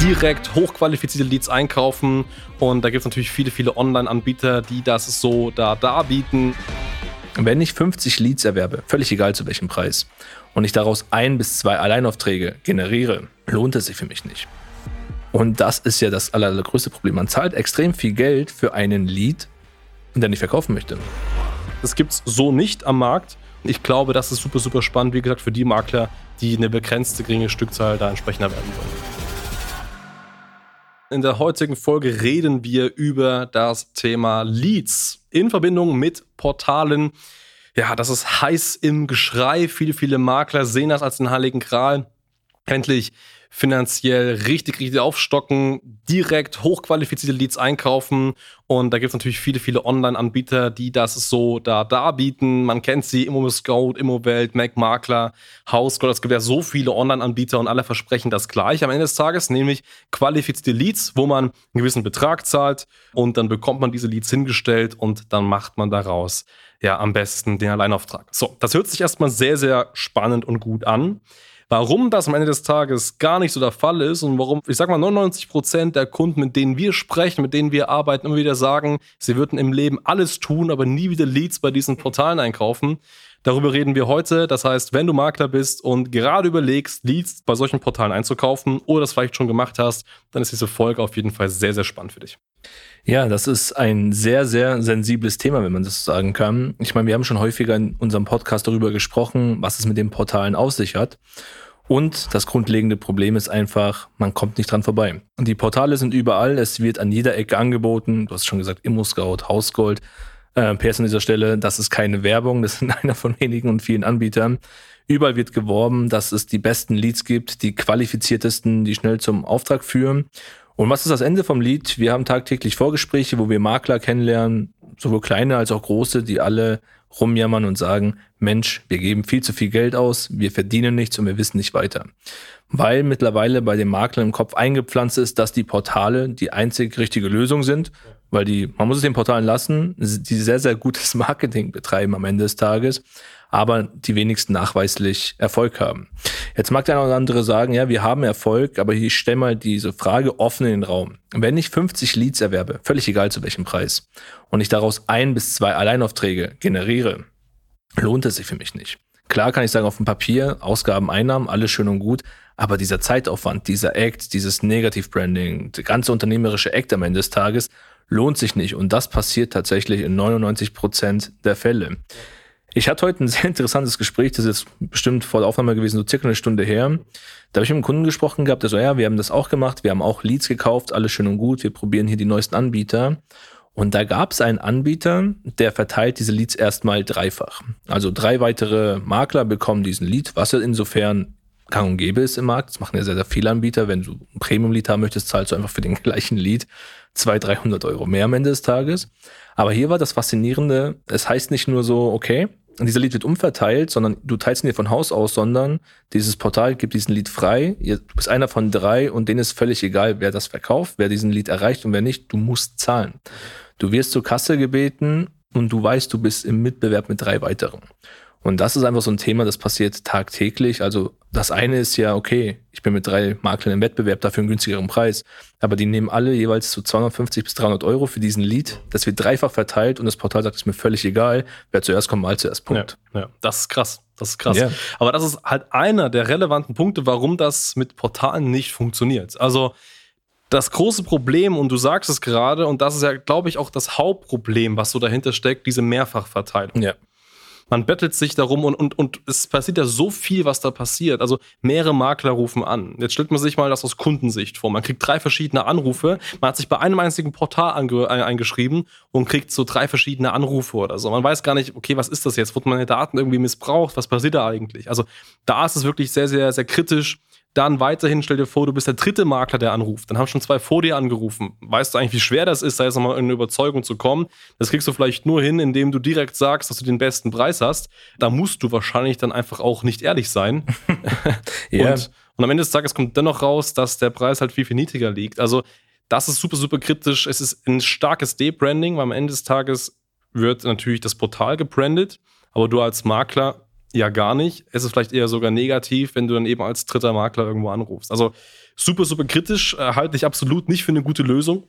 direkt hochqualifizierte Leads einkaufen. Und da gibt es natürlich viele, viele Online-Anbieter, die das so da darbieten. Wenn ich 50 Leads erwerbe, völlig egal zu welchem Preis, und ich daraus ein bis zwei Alleinaufträge generiere, lohnt es sich für mich nicht. Und das ist ja das allergrößte Problem. Man zahlt extrem viel Geld für einen Lead, der nicht verkaufen möchte. Das gibt es so nicht am Markt. Ich glaube, das ist super, super spannend, wie gesagt, für die Makler, die eine begrenzte geringe Stückzahl da entsprechend erwerben wollen. In der heutigen Folge reden wir über das Thema Leads in Verbindung mit Portalen. Ja, das ist heiß im Geschrei. Viele, viele Makler sehen das als den heiligen Gral. Endlich finanziell richtig, richtig aufstocken, direkt hochqualifizierte Leads einkaufen. Und da gibt es natürlich viele, viele Online-Anbieter, die das so da darbieten. Man kennt sie, Immo Scout, Immowelt, Mac Makler, HouseGold. Es gibt ja so viele Online-Anbieter und alle versprechen das gleich am Ende des Tages, nämlich qualifizierte Leads, wo man einen gewissen Betrag zahlt und dann bekommt man diese Leads hingestellt und dann macht man daraus ja am besten den Alleinauftrag. So, das hört sich erstmal sehr, sehr spannend und gut an. Warum das am Ende des Tages gar nicht so der Fall ist und warum, ich sag mal, 99 Prozent der Kunden, mit denen wir sprechen, mit denen wir arbeiten, immer wieder sagen, sie würden im Leben alles tun, aber nie wieder Leads bei diesen Portalen einkaufen. Darüber reden wir heute. Das heißt, wenn du Makler bist und gerade überlegst, Leads bei solchen Portalen einzukaufen oder das vielleicht schon gemacht hast, dann ist diese Folge auf jeden Fall sehr, sehr spannend für dich. Ja, das ist ein sehr, sehr sensibles Thema, wenn man das so sagen kann. Ich meine, wir haben schon häufiger in unserem Podcast darüber gesprochen, was es mit den Portalen auf sich hat. Und das grundlegende Problem ist einfach, man kommt nicht dran vorbei. Und die Portale sind überall, es wird an jeder Ecke angeboten. Du hast schon gesagt, ImmoScout, Hausgold. Äh, PS an dieser Stelle, das ist keine Werbung, das sind einer von wenigen und vielen Anbietern. Überall wird geworben, dass es die besten Leads gibt, die qualifiziertesten, die schnell zum Auftrag führen. Und was ist das Ende vom Lied? Wir haben tagtäglich Vorgespräche, wo wir Makler kennenlernen, sowohl kleine als auch große, die alle rumjammern und sagen, Mensch, wir geben viel zu viel Geld aus, wir verdienen nichts und wir wissen nicht weiter. Weil mittlerweile bei den Maklern im Kopf eingepflanzt ist, dass die Portale die einzig richtige Lösung sind, weil die, man muss es den Portalen lassen, die sehr, sehr gutes Marketing betreiben am Ende des Tages aber die wenigsten nachweislich Erfolg haben. Jetzt mag der eine oder andere sagen, ja, wir haben Erfolg, aber ich stelle mal diese Frage offen in den Raum. Wenn ich 50 Leads erwerbe, völlig egal zu welchem Preis, und ich daraus ein bis zwei Alleinaufträge generiere, lohnt es sich für mich nicht. Klar kann ich sagen, auf dem Papier, Ausgaben, Einnahmen, alles schön und gut, aber dieser Zeitaufwand, dieser Act, dieses Negativ-Branding, der ganze unternehmerische Act am Ende des Tages lohnt sich nicht. Und das passiert tatsächlich in 99 Prozent der Fälle. Ich hatte heute ein sehr interessantes Gespräch, das ist bestimmt vor der Aufnahme gewesen, so circa eine Stunde her. Da habe ich mit einem Kunden gesprochen gehabt, der so, ja, wir haben das auch gemacht, wir haben auch Leads gekauft, alles schön und gut, wir probieren hier die neuesten Anbieter. Und da gab es einen Anbieter, der verteilt diese Leads erstmal dreifach. Also drei weitere Makler bekommen diesen Lead, was insofern gang und gäbe ist im Markt. Das machen ja sehr, sehr viele Anbieter. Wenn du ein Premium-Lead haben möchtest, zahlst du einfach für den gleichen Lead 200, 300 Euro mehr am Ende des Tages. Aber hier war das Faszinierende, es heißt nicht nur so, okay, dieser Lead wird umverteilt, sondern du teilst ihn dir von Haus aus, sondern dieses Portal gibt diesen Lead frei. Du bist einer von drei und denen ist völlig egal, wer das verkauft, wer diesen Lead erreicht und wer nicht. Du musst zahlen. Du wirst zur Kasse gebeten und du weißt, du bist im Mitbewerb mit drei weiteren. Und das ist einfach so ein Thema, das passiert tagtäglich. Also das eine ist ja, okay, ich bin mit drei Maklern im Wettbewerb dafür einen günstigeren Preis. Aber die nehmen alle jeweils zu so 250 bis 300 Euro für diesen Lead. Das wird dreifach verteilt und das Portal sagt, es ist mir völlig egal. Wer zuerst kommt, mal zuerst. Punkt. Ja, ja. das ist krass. Das ist krass. Yeah. Aber das ist halt einer der relevanten Punkte, warum das mit Portalen nicht funktioniert. Also das große Problem, und du sagst es gerade, und das ist ja, glaube ich, auch das Hauptproblem, was so dahinter steckt, diese Mehrfachverteilung. Ja man bettelt sich darum und, und, und es passiert ja so viel, was da passiert. Also mehrere Makler rufen an. Jetzt stellt man sich mal das aus Kundensicht vor. Man kriegt drei verschiedene Anrufe. Man hat sich bei einem einzigen Portal eingeschrieben und kriegt so drei verschiedene Anrufe oder so. Man weiß gar nicht, okay, was ist das jetzt? Wurden meine Daten irgendwie missbraucht? Was passiert da eigentlich? Also da ist es wirklich sehr, sehr, sehr kritisch dann weiterhin, stell dir vor, du bist der dritte Makler, der anruft. Dann haben schon zwei vor dir angerufen. Weißt du eigentlich, wie schwer das ist, da jetzt nochmal in eine Überzeugung zu kommen? Das kriegst du vielleicht nur hin, indem du direkt sagst, dass du den besten Preis hast. Da musst du wahrscheinlich dann einfach auch nicht ehrlich sein. yeah. und, und am Ende des Tages kommt dennoch raus, dass der Preis halt viel, viel niedriger liegt. Also, das ist super, super kritisch. Es ist ein starkes De-Branding, weil am Ende des Tages wird natürlich das Portal gebrandet, aber du als Makler ja gar nicht. Es ist vielleicht eher sogar negativ, wenn du dann eben als dritter Makler irgendwo anrufst. Also super, super kritisch, äh, halte ich absolut nicht für eine gute Lösung.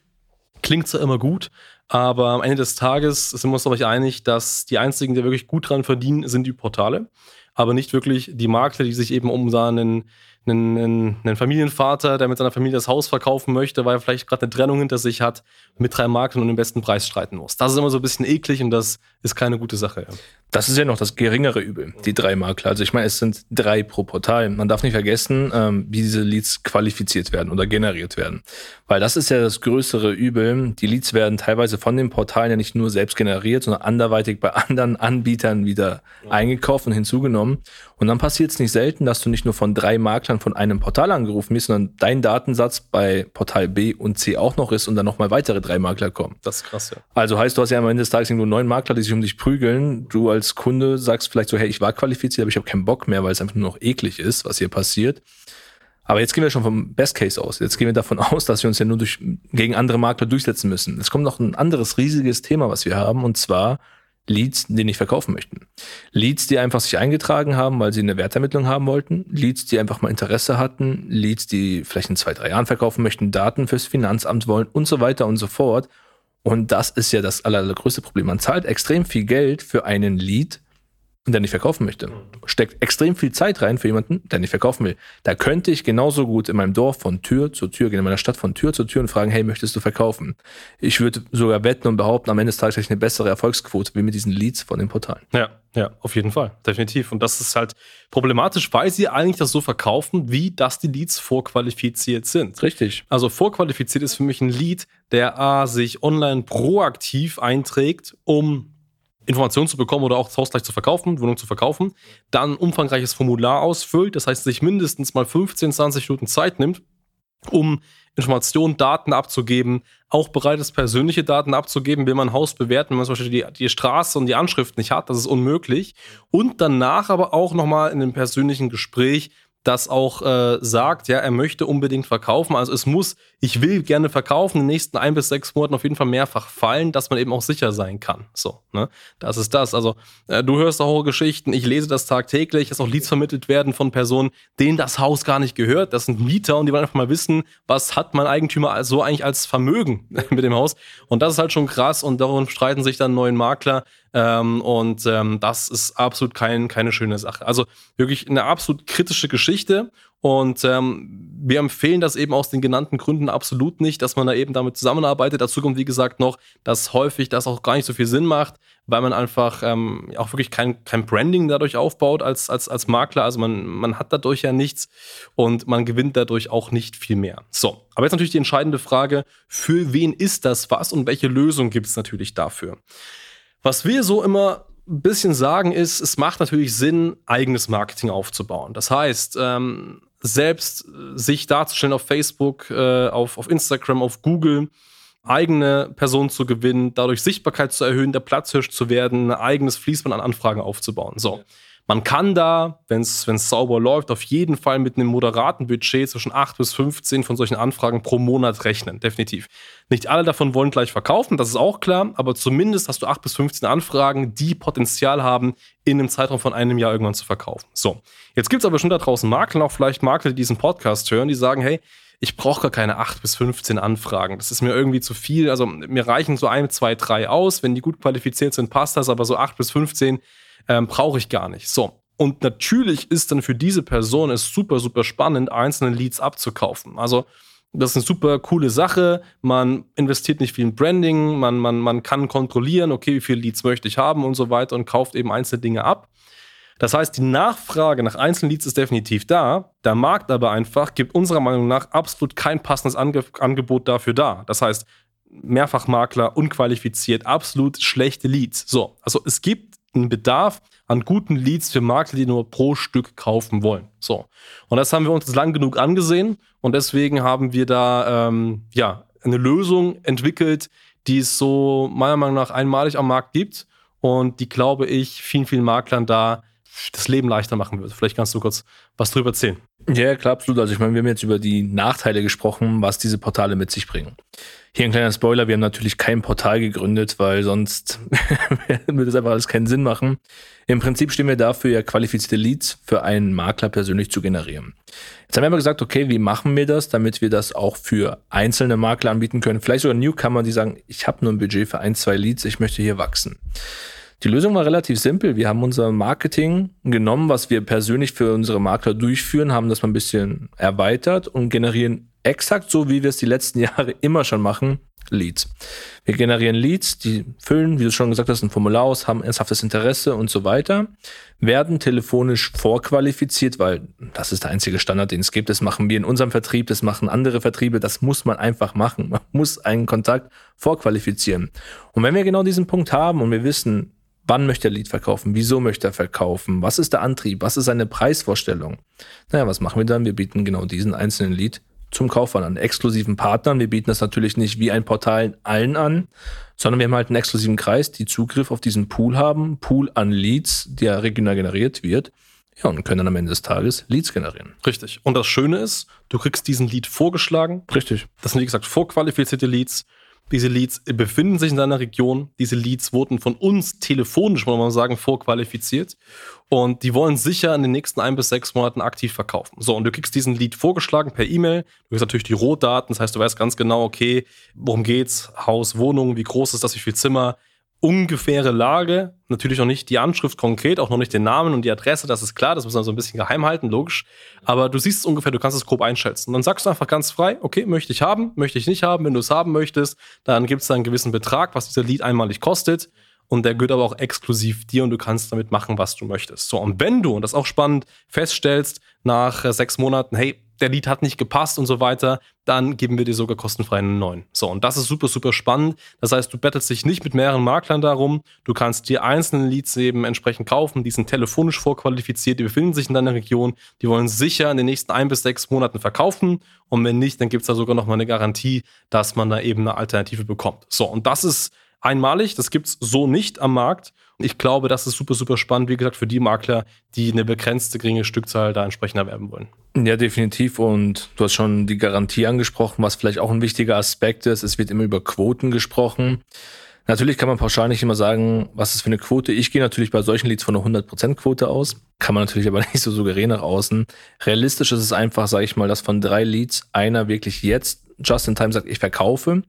Klingt zwar immer gut, aber am Ende des Tages sind wir uns, glaube ich, einig, dass die einzigen, die wirklich gut dran verdienen, sind die Portale, aber nicht wirklich die Makler, die sich eben um seinen einen, einen, einen Familienvater, der mit seiner Familie das Haus verkaufen möchte, weil er vielleicht gerade eine Trennung hinter sich hat, mit drei Maklern und den besten Preis streiten muss. Das ist immer so ein bisschen eklig und das ist keine gute Sache. Ja. Das ist ja noch das geringere Übel, die drei Makler. Also ich meine, es sind drei pro Portal. Man darf nicht vergessen, ähm, wie diese Leads qualifiziert werden oder generiert werden. Weil das ist ja das größere Übel. Die Leads werden teilweise von den Portalen ja nicht nur selbst generiert, sondern anderweitig bei anderen Anbietern wieder ja. eingekauft und hinzugenommen. Und dann passiert es nicht selten, dass du nicht nur von drei Maklern von einem Portal angerufen bist, sondern dein Datensatz bei Portal B und C auch noch ist und dann nochmal weitere drei Makler kommen. Das ist krass, ja. Also heißt, du hast ja am Ende des Tages nur neun Makler, die sich um dich prügeln. Du als Kunde sagst vielleicht so, hey, ich war qualifiziert, aber ich habe keinen Bock mehr, weil es einfach nur noch eklig ist, was hier passiert. Aber jetzt gehen wir schon vom Best Case aus. Jetzt gehen wir davon aus, dass wir uns ja nur durch, gegen andere Makler durchsetzen müssen. Es kommt noch ein anderes riesiges Thema, was wir haben, und zwar Leads, die nicht verkaufen möchten. Leads, die einfach sich eingetragen haben, weil sie eine Wertermittlung haben wollten. Leads, die einfach mal Interesse hatten. Leads, die vielleicht in zwei, drei Jahren verkaufen möchten, Daten fürs Finanzamt wollen und so weiter und so fort. Und das ist ja das allergrößte Problem. Man zahlt extrem viel Geld für einen Lead, der nicht verkaufen möchte. Steckt extrem viel Zeit rein für jemanden, der nicht verkaufen will. Da könnte ich genauso gut in meinem Dorf von Tür zu Tür gehen, in meiner Stadt von Tür zu Tür und fragen, hey, möchtest du verkaufen? Ich würde sogar wetten und behaupten, am Ende des Tages habe ich eine bessere Erfolgsquote wie mit diesen Leads von den Portalen. Ja, ja, auf jeden Fall, definitiv. Und das ist halt problematisch, weil sie eigentlich das so verkaufen, wie dass die Leads vorqualifiziert sind. Richtig. Also vorqualifiziert ist für mich ein Lead, der A, sich online proaktiv einträgt, um Informationen zu bekommen oder auch das Haus gleich zu verkaufen, Wohnung zu verkaufen, dann ein umfangreiches Formular ausfüllt, das heißt, sich mindestens mal 15, 20 Minuten Zeit nimmt, um Informationen, Daten abzugeben, auch bereit ist, persönliche Daten abzugeben, will man ein Haus bewerten, wenn man zum Beispiel die, die Straße und die Anschrift nicht hat, das ist unmöglich. Und danach aber auch nochmal in einem persönlichen Gespräch das auch äh, sagt, ja, er möchte unbedingt verkaufen. Also es muss, ich will gerne verkaufen, in den nächsten ein bis sechs Monaten auf jeden Fall mehrfach fallen, dass man eben auch sicher sein kann. So, ne? Das ist das. Also äh, du hörst auch Geschichten, ich lese das tagtäglich, dass auch Leads vermittelt werden von Personen, denen das Haus gar nicht gehört. Das sind Mieter und die wollen einfach mal wissen, was hat mein Eigentümer so eigentlich als Vermögen mit dem Haus. Und das ist halt schon krass und darum streiten sich dann neuen Makler, ähm, und ähm, das ist absolut kein, keine schöne Sache. Also wirklich eine absolut kritische Geschichte. Und ähm, wir empfehlen das eben aus den genannten Gründen absolut nicht, dass man da eben damit zusammenarbeitet. Dazu kommt, wie gesagt, noch, dass häufig das auch gar nicht so viel Sinn macht, weil man einfach ähm, auch wirklich kein, kein Branding dadurch aufbaut als, als, als Makler. Also man, man hat dadurch ja nichts und man gewinnt dadurch auch nicht viel mehr. So, aber jetzt natürlich die entscheidende Frage, für wen ist das was und welche Lösung gibt es natürlich dafür? Was wir so immer ein bisschen sagen ist, es macht natürlich Sinn, eigenes Marketing aufzubauen. Das heißt, ähm, selbst sich darzustellen auf Facebook, äh, auf, auf Instagram, auf Google, eigene Personen zu gewinnen, dadurch Sichtbarkeit zu erhöhen, der Platzhirsch zu werden, ein eigenes Fließband an Anfragen aufzubauen. So. Ja. Man kann da, wenn es sauber läuft, auf jeden Fall mit einem moderaten Budget zwischen 8 bis 15 von solchen Anfragen pro Monat rechnen. Definitiv. Nicht alle davon wollen gleich verkaufen, das ist auch klar, aber zumindest hast du 8 bis 15 Anfragen, die Potenzial haben, in einem Zeitraum von einem Jahr irgendwann zu verkaufen. So, jetzt gibt es aber schon da draußen Makler, auch vielleicht Makler, die diesen Podcast hören, die sagen, hey, ich brauche gar keine 8 bis 15 Anfragen. Das ist mir irgendwie zu viel. Also mir reichen so ein, zwei, drei aus. Wenn die gut qualifiziert sind, passt das, aber so 8 bis 15 ähm, brauche ich gar nicht. So. Und natürlich ist dann für diese Person es super, super spannend, einzelne Leads abzukaufen. Also, das ist eine super coole Sache. Man investiert nicht viel in Branding, man, man, man kann kontrollieren, okay, wie viele Leads möchte ich haben und so weiter und kauft eben einzelne Dinge ab. Das heißt, die Nachfrage nach einzelnen Leads ist definitiv da. Der Markt aber einfach gibt unserer Meinung nach absolut kein passendes Ange Angebot dafür da. Das heißt, Mehrfachmakler, unqualifiziert, absolut schlechte Leads. So, also es gibt einen Bedarf an guten Leads für Makler, die nur pro Stück kaufen wollen. So. Und das haben wir uns lang genug angesehen und deswegen haben wir da ähm, ja eine Lösung entwickelt, die es so meiner Meinung nach einmalig am Markt gibt und die, glaube ich, vielen, vielen Maklern da das Leben leichter machen wird. Vielleicht kannst du kurz was drüber erzählen. Ja, klar, absolut. Also ich meine, wir haben jetzt über die Nachteile gesprochen, was diese Portale mit sich bringen. Hier ein kleiner Spoiler, wir haben natürlich kein Portal gegründet, weil sonst würde das einfach alles keinen Sinn machen. Im Prinzip stehen wir dafür, ja qualifizierte Leads für einen Makler persönlich zu generieren. Jetzt haben wir aber gesagt, okay, wie machen wir das, damit wir das auch für einzelne Makler anbieten können? Vielleicht sogar Newcomer, die sagen, ich habe nur ein Budget für ein, zwei Leads, ich möchte hier wachsen. Die Lösung war relativ simpel. Wir haben unser Marketing genommen, was wir persönlich für unsere Makler durchführen, haben das mal ein bisschen erweitert und generieren exakt so, wie wir es die letzten Jahre immer schon machen, Leads. Wir generieren Leads, die füllen, wie du schon gesagt hast, ein Formular aus, haben ernsthaftes Interesse und so weiter, werden telefonisch vorqualifiziert, weil das ist der einzige Standard, den es gibt. Das machen wir in unserem Vertrieb, das machen andere Vertriebe, das muss man einfach machen. Man muss einen Kontakt vorqualifizieren. Und wenn wir genau diesen Punkt haben und wir wissen, Wann möchte er Lead verkaufen? Wieso möchte er verkaufen? Was ist der Antrieb? Was ist seine Preisvorstellung? Naja, was machen wir dann? Wir bieten genau diesen einzelnen Lead zum Kauf an, an exklusiven Partnern. Wir bieten das natürlich nicht wie ein Portal allen an, sondern wir haben halt einen exklusiven Kreis, die Zugriff auf diesen Pool haben, Pool an Leads, der regional generiert wird. Ja, und können dann am Ende des Tages Leads generieren. Richtig. Und das Schöne ist, du kriegst diesen Lead vorgeschlagen. Richtig. Das sind, wie gesagt, vorqualifizierte Leads. Diese Leads befinden sich in deiner Region. Diese Leads wurden von uns telefonisch, muss man sagen, vorqualifiziert. Und die wollen sicher in den nächsten ein bis sechs Monaten aktiv verkaufen. So, und du kriegst diesen Lead vorgeschlagen per E-Mail. Du kriegst natürlich die Rohdaten. Das heißt, du weißt ganz genau, okay, worum geht's? Haus, Wohnung, wie groß ist das, wie viel Zimmer? Ungefähre Lage, natürlich noch nicht die Anschrift konkret, auch noch nicht den Namen und die Adresse, das ist klar, das muss man so ein bisschen geheim halten, logisch. Aber du siehst es ungefähr, du kannst es grob einschätzen. dann sagst du einfach ganz frei, okay, möchte ich haben, möchte ich nicht haben. Wenn du es haben möchtest, dann gibt es da einen gewissen Betrag, was dieser Lied einmalig kostet. Und der gehört aber auch exklusiv dir und du kannst damit machen, was du möchtest. So, und wenn du, und das ist auch spannend, feststellst nach äh, sechs Monaten, hey, der Lied hat nicht gepasst und so weiter, dann geben wir dir sogar kostenfrei einen neuen. So, und das ist super, super spannend. Das heißt, du bettelst dich nicht mit mehreren Maklern darum. Du kannst dir einzelne Leads eben entsprechend kaufen. Die sind telefonisch vorqualifiziert, die befinden sich in deiner Region. Die wollen sicher in den nächsten ein bis sechs Monaten verkaufen. Und wenn nicht, dann gibt es da sogar noch mal eine Garantie, dass man da eben eine Alternative bekommt. So, und das ist einmalig. Das gibt es so nicht am Markt. Ich glaube, das ist super, super spannend, wie gesagt, für die Makler, die eine begrenzte geringe Stückzahl da entsprechend erwerben wollen. Ja, definitiv. Und du hast schon die Garantie angesprochen, was vielleicht auch ein wichtiger Aspekt ist. Es wird immer über Quoten gesprochen. Natürlich kann man pauschal nicht immer sagen, was ist für eine Quote. Ich gehe natürlich bei solchen Leads von einer 100% Quote aus. Kann man natürlich aber nicht so souverän nach außen. Realistisch ist es einfach, sage ich mal, dass von drei Leads einer wirklich jetzt just in time sagt, ich verkaufe.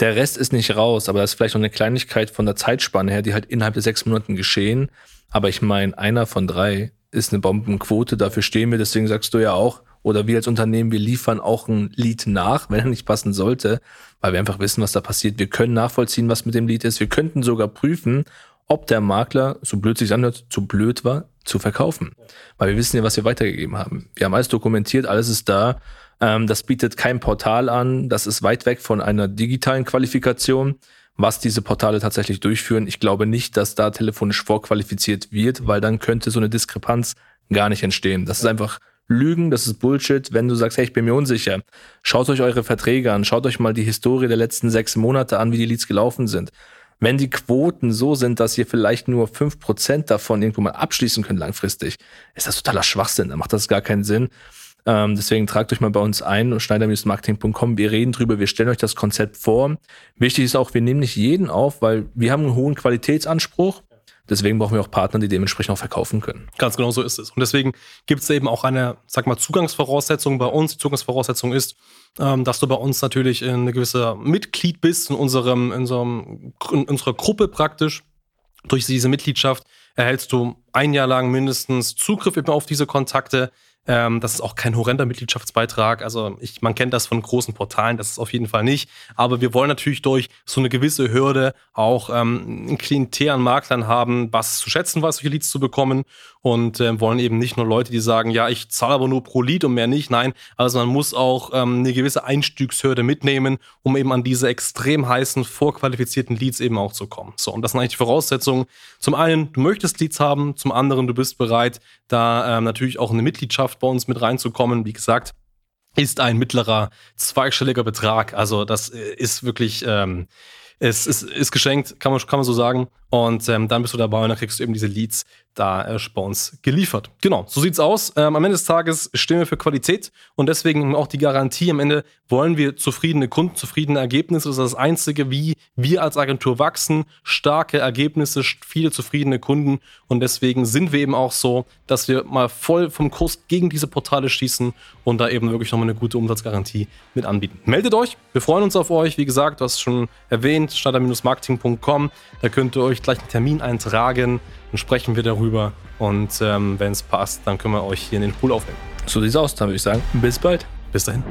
Der Rest ist nicht raus, aber das ist vielleicht noch eine Kleinigkeit von der Zeitspanne her, die halt innerhalb der sechs Monaten geschehen. Aber ich meine, einer von drei ist eine Bombenquote, dafür stehen wir, deswegen sagst du ja auch, oder wir als Unternehmen, wir liefern auch ein Lied nach, wenn er nicht passen sollte, weil wir einfach wissen, was da passiert. Wir können nachvollziehen, was mit dem Lied ist. Wir könnten sogar prüfen, ob der Makler, so blöd sich anhört, zu blöd war, zu verkaufen. Weil wir wissen ja, was wir weitergegeben haben. Wir haben alles dokumentiert, alles ist da. Ähm, das bietet kein Portal an. Das ist weit weg von einer digitalen Qualifikation, was diese Portale tatsächlich durchführen. Ich glaube nicht, dass da telefonisch vorqualifiziert wird, weil dann könnte so eine Diskrepanz gar nicht entstehen. Das ist einfach Lügen, das ist Bullshit. Wenn du sagst, hey, ich bin mir unsicher, schaut euch eure Verträge an, schaut euch mal die Historie der letzten sechs Monate an, wie die Leads gelaufen sind. Wenn die Quoten so sind, dass ihr vielleicht nur fünf Prozent davon irgendwo mal abschließen könnt langfristig, ist das totaler Schwachsinn. Dann macht das gar keinen Sinn. Ähm, deswegen tragt euch mal bei uns ein, schneider-marketing.com. Wir reden drüber, wir stellen euch das Konzept vor. Wichtig ist auch, wir nehmen nicht jeden auf, weil wir haben einen hohen Qualitätsanspruch. Deswegen brauchen wir auch Partner, die dementsprechend auch verkaufen können. Ganz genau so ist es. Und deswegen gibt es eben auch eine, sag mal, Zugangsvoraussetzung bei uns. Die Zugangsvoraussetzung ist, ähm, dass du bei uns natürlich ein gewisser Mitglied bist in unserem, in, unserem, in unserer Gruppe praktisch. Durch diese Mitgliedschaft erhältst du ein Jahr lang mindestens Zugriff eben auf diese Kontakte ähm, das ist auch kein horrender Mitgliedschaftsbeitrag. Also ich, man kennt das von großen Portalen, das ist auf jeden Fall nicht. Aber wir wollen natürlich durch so eine gewisse Hürde auch ähm, ein Klientel an Maklern haben, was zu schätzen was, solche Leads zu bekommen. Und äh, wollen eben nicht nur Leute, die sagen, ja, ich zahle aber nur pro Lead und mehr nicht. Nein, also man muss auch ähm, eine gewisse Einstiegshürde mitnehmen, um eben an diese extrem heißen, vorqualifizierten Leads eben auch zu kommen. So, und das sind eigentlich die Voraussetzungen. Zum einen, du möchtest Leads haben, zum anderen, du bist bereit, da ähm, natürlich auch eine Mitgliedschaft bei uns mit reinzukommen. Wie gesagt, ist ein mittlerer zweistelliger Betrag. Also das äh, ist wirklich, ähm, es ist, ist geschenkt, kann man, kann man so sagen. Und ähm, dann bist du dabei und dann kriegst du eben diese Leads da äh, uns geliefert. Genau, so sieht's aus. Ähm, am Ende des Tages stehen wir für Qualität und deswegen auch die Garantie. Am Ende wollen wir zufriedene Kunden, zufriedene Ergebnisse. Das ist das Einzige, wie wir als Agentur wachsen. Starke Ergebnisse, viele zufriedene Kunden. Und deswegen sind wir eben auch so, dass wir mal voll vom Kurs gegen diese Portale schießen und da eben wirklich nochmal eine gute Umsatzgarantie mit anbieten. Meldet euch, wir freuen uns auf euch. Wie gesagt, du hast schon erwähnt, starter-marketing.com. Da könnt ihr euch gleich einen Termin eintragen. Dann sprechen wir darüber und ähm, wenn es passt, dann können wir euch hier in den Pool aufnehmen. So sieht's aus, dann würde ich sagen. Bis bald. Bis dahin.